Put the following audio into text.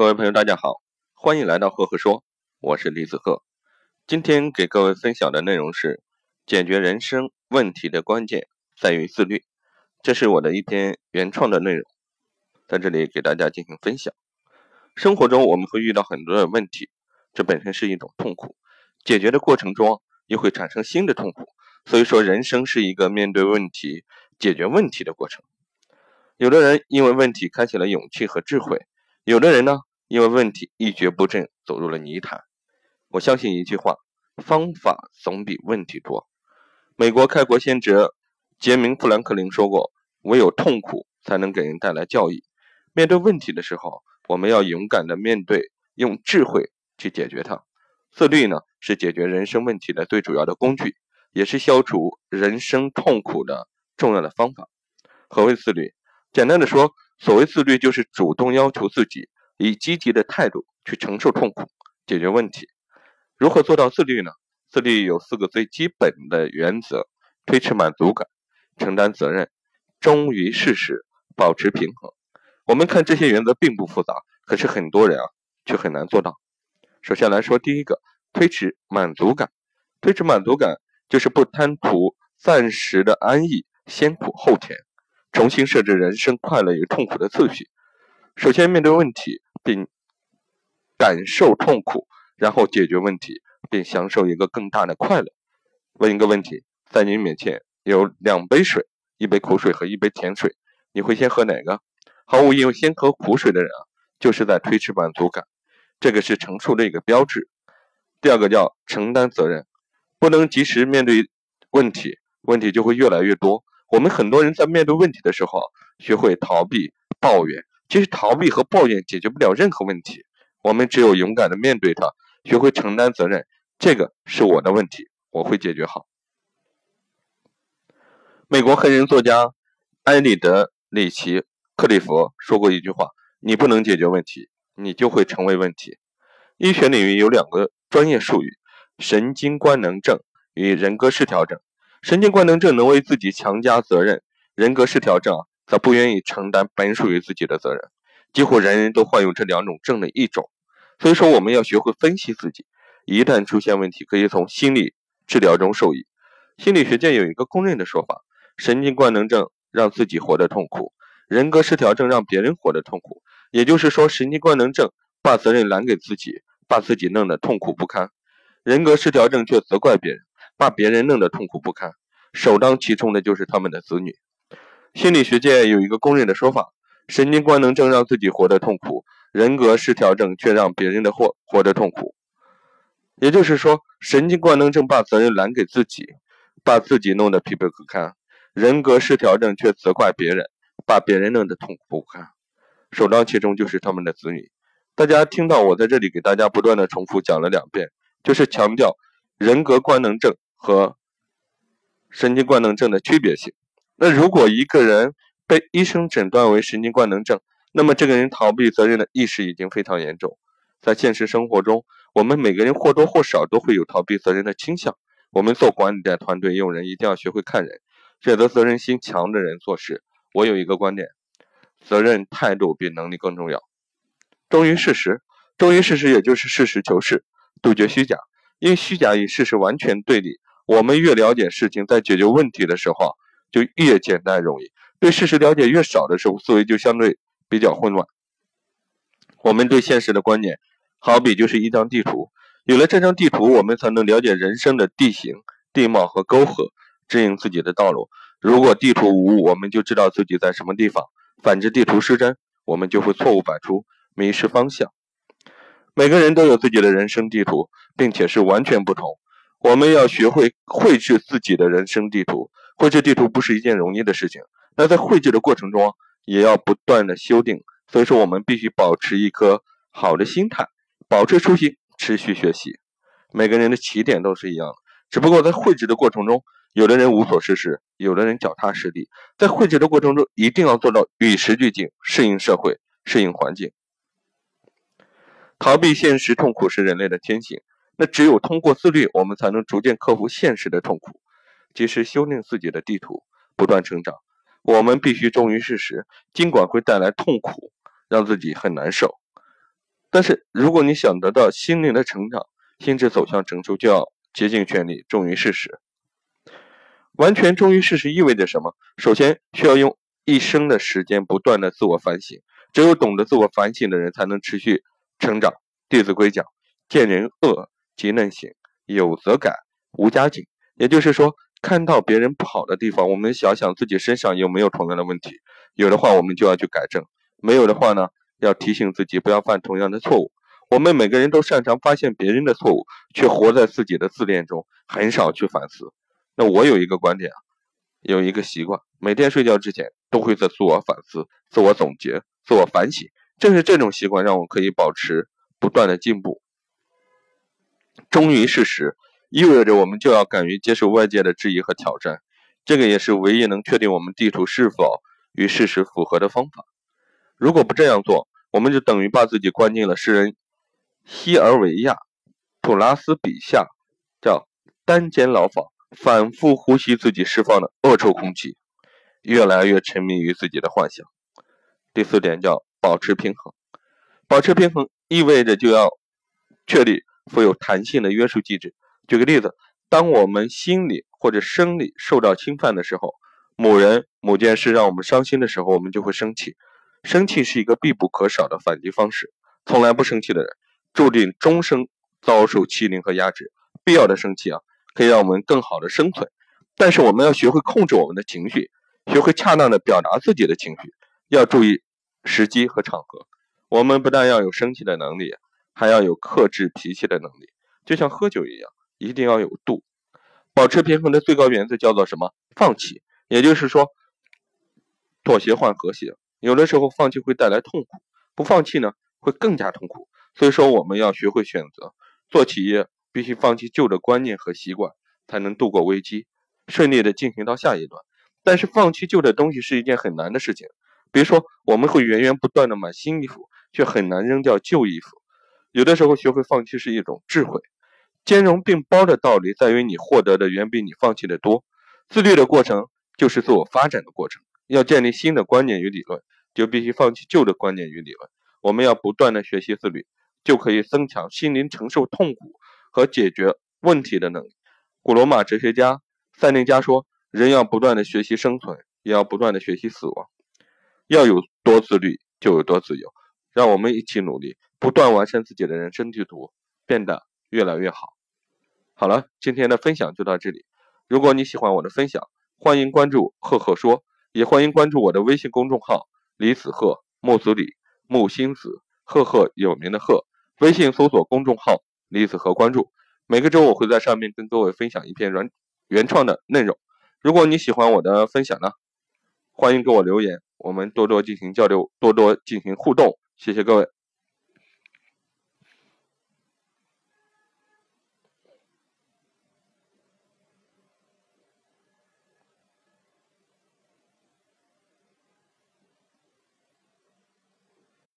各位朋友，大家好，欢迎来到赫赫说，我是李子赫。今天给各位分享的内容是：解决人生问题的关键在于自律。这是我的一篇原创的内容，在这里给大家进行分享。生活中我们会遇到很多的问题，这本身是一种痛苦，解决的过程中又会产生新的痛苦。所以说，人生是一个面对问题、解决问题的过程。有的人因为问题开启了勇气和智慧，有的人呢？因为问题一蹶不振，走入了泥潭。我相信一句话：方法总比问题多。美国开国先哲杰明·富兰克林说过：“唯有痛苦才能给人带来教益。”面对问题的时候，我们要勇敢的面对，用智慧去解决它。自律呢，是解决人生问题的最主要的工具，也是消除人生痛苦的重要的方法。何谓自律？简单的说，所谓自律，就是主动要求自己。以积极的态度去承受痛苦，解决问题。如何做到自律呢？自律有四个最基本的原则：推迟满足感、承担责任、忠于事实、保持平衡。我们看这些原则并不复杂，可是很多人啊却很难做到。首先来说，第一个，推迟满足感。推迟满足感就是不贪图暂时的安逸，先苦后甜，重新设置人生快乐与痛苦的次序。首先面对问题。并感受痛苦，然后解决问题，并享受一个更大的快乐。问一个问题：在你面前有两杯水，一杯苦水和一杯甜水，你会先喝哪个？毫无疑问，先喝苦水的人啊，就是在推迟满足感，这个是成熟的一个标志。第二个叫承担责任，不能及时面对问题，问题就会越来越多。我们很多人在面对问题的时候，学会逃避、抱怨。其实逃避和抱怨解决不了任何问题，我们只有勇敢的面对它，学会承担责任。这个是我的问题，我会解决好。美国黑人作家埃里德·里奇·克利弗说过一句话：“你不能解决问题，你就会成为问题。”医学领域有两个专业术语：神经官能症与人格失调症。神经官能症能为自己强加责任，人格失调症。他不愿意承担本属于自己的责任，几乎人人都患有这两种症的一种。所以说，我们要学会分析自己，一旦出现问题，可以从心理治疗中受益。心理学界有一个公认的说法：神经官能症让自己活得痛苦，人格失调症让别人活得痛苦。也就是说，神经官能症把责任揽给自己，把自己弄得痛苦不堪；人格失调症却责怪别人，把别人弄得痛苦不堪。首当其冲的就是他们的子女。心理学界有一个公认的说法：神经官能症让自己活得痛苦，人格失调症却让别人的活活得痛苦。也就是说，神经官能症把责任揽给自己，把自己弄得疲惫不堪；人格失调症却责怪别人，把别人弄得痛苦不堪。首当其冲就是他们的子女。大家听到我在这里给大家不断的重复讲了两遍，就是强调人格官能症和神经官能症的区别性。那如果一个人被医生诊断为神经官能症，那么这个人逃避责任的意识已经非常严重。在现实生活中，我们每个人或多或少都会有逃避责任的倾向。我们做管理的团队用人，一定要学会看人，选择责任心强的人做事。我有一个观点：责任态度比能力更重要。忠于事实，忠于事实也就是实事求是，杜绝虚假。因为虚假与事实完全对立。我们越了解事情，在解决问题的时候。就越简单容易，对事实了解越少的时候，思维就相对比较混乱。我们对现实的观念，好比就是一张地图，有了这张地图，我们才能了解人生的地形、地貌和沟壑，指引自己的道路。如果地图无误，我们就知道自己在什么地方；反之，地图失真，我们就会错误百出，迷失方向。每个人都有自己的人生地图，并且是完全不同。我们要学会绘制自己的人生地图。绘制地图不是一件容易的事情，那在绘制的过程中，也要不断的修订。所以说，我们必须保持一颗好的心态，保持初心，持续学习。每个人的起点都是一样的，只不过在绘制的过程中，有的人无所事事，有的人脚踏实地。在绘制的过程中，一定要做到与时俱进，适应社会，适应环境。逃避现实痛苦是人类的天性，那只有通过自律，我们才能逐渐克服现实的痛苦。及时修订自己的地图，不断成长。我们必须忠于事实，尽管会带来痛苦，让自己很难受。但是如果你想得到心灵的成长，心智走向成熟，就要竭尽全力忠于事实。完全忠于事实意味着什么？首先需要用一生的时间不断的自我反省，只有懂得自我反省的人，才能持续成长。《弟子规》讲：“见人恶即能省，有则改，无加警。”也就是说，看到别人不好的地方，我们想想自己身上有没有同样的问题，有的话我们就要去改正；没有的话呢，要提醒自己不要犯同样的错误。我们每个人都擅长发现别人的错误，却活在自己的自恋中，很少去反思。那我有一个观点啊，有一个习惯，每天睡觉之前都会在自我反思、自我总结、自我反省。正是这种习惯，让我可以保持不断的进步。忠于事实，意味着我们就要敢于接受外界的质疑和挑战。这个也是唯一能确定我们地图是否与事实符合的方法。如果不这样做，我们就等于把自己关进了诗人西尔维亚·普拉斯笔下叫单间牢房。反复呼吸自己释放的恶臭空气，越来越沉迷于自己的幻想。第四点叫保持平衡，保持平衡意味着就要确立富有弹性的约束机制。举个例子，当我们心理或者生理受到侵犯的时候，某人某件事让我们伤心的时候，我们就会生气。生气是一个必不可少的反击方式。从来不生气的人，注定终生遭受欺凌和压制。必要的生气啊！可以让我们更好的生存，但是我们要学会控制我们的情绪，学会恰当的表达自己的情绪，要注意时机和场合。我们不但要有生气的能力，还要有克制脾气的能力。就像喝酒一样，一定要有度。保持平衡的最高原则叫做什么？放弃，也就是说，妥协换和谐。有的时候放弃会带来痛苦，不放弃呢，会更加痛苦。所以说，我们要学会选择。做企业。必须放弃旧的观念和习惯，才能度过危机，顺利的进行到下一段。但是放弃旧的东西是一件很难的事情。比如说，我们会源源不断的买新衣服，却很难扔掉旧衣服。有的时候，学会放弃是一种智慧。兼容并包的道理在于，你获得的远比你放弃的多。自律的过程就是自我发展的过程。要建立新的观念与理论，就必须放弃旧的观念与理论。我们要不断的学习自律，就可以增强心灵承受痛苦。和解决问题的能力。古罗马哲学家塞内加说：“人要不断的学习生存，也要不断的学习死亡。要有多自律，就有多自由。”让我们一起努力，不断完善自己的人生地图，变得越来越好。好了，今天的分享就到这里。如果你喜欢我的分享，欢迎关注“赫赫说”，也欢迎关注我的微信公众号“李子赫木子李木星子赫赫有名的赫”。微信搜索公众号。李子和关注，每个周我会在上面跟各位分享一篇原原创的内容。如果你喜欢我的分享呢，欢迎给我留言，我们多多进行交流，多多进行互动。谢谢各位。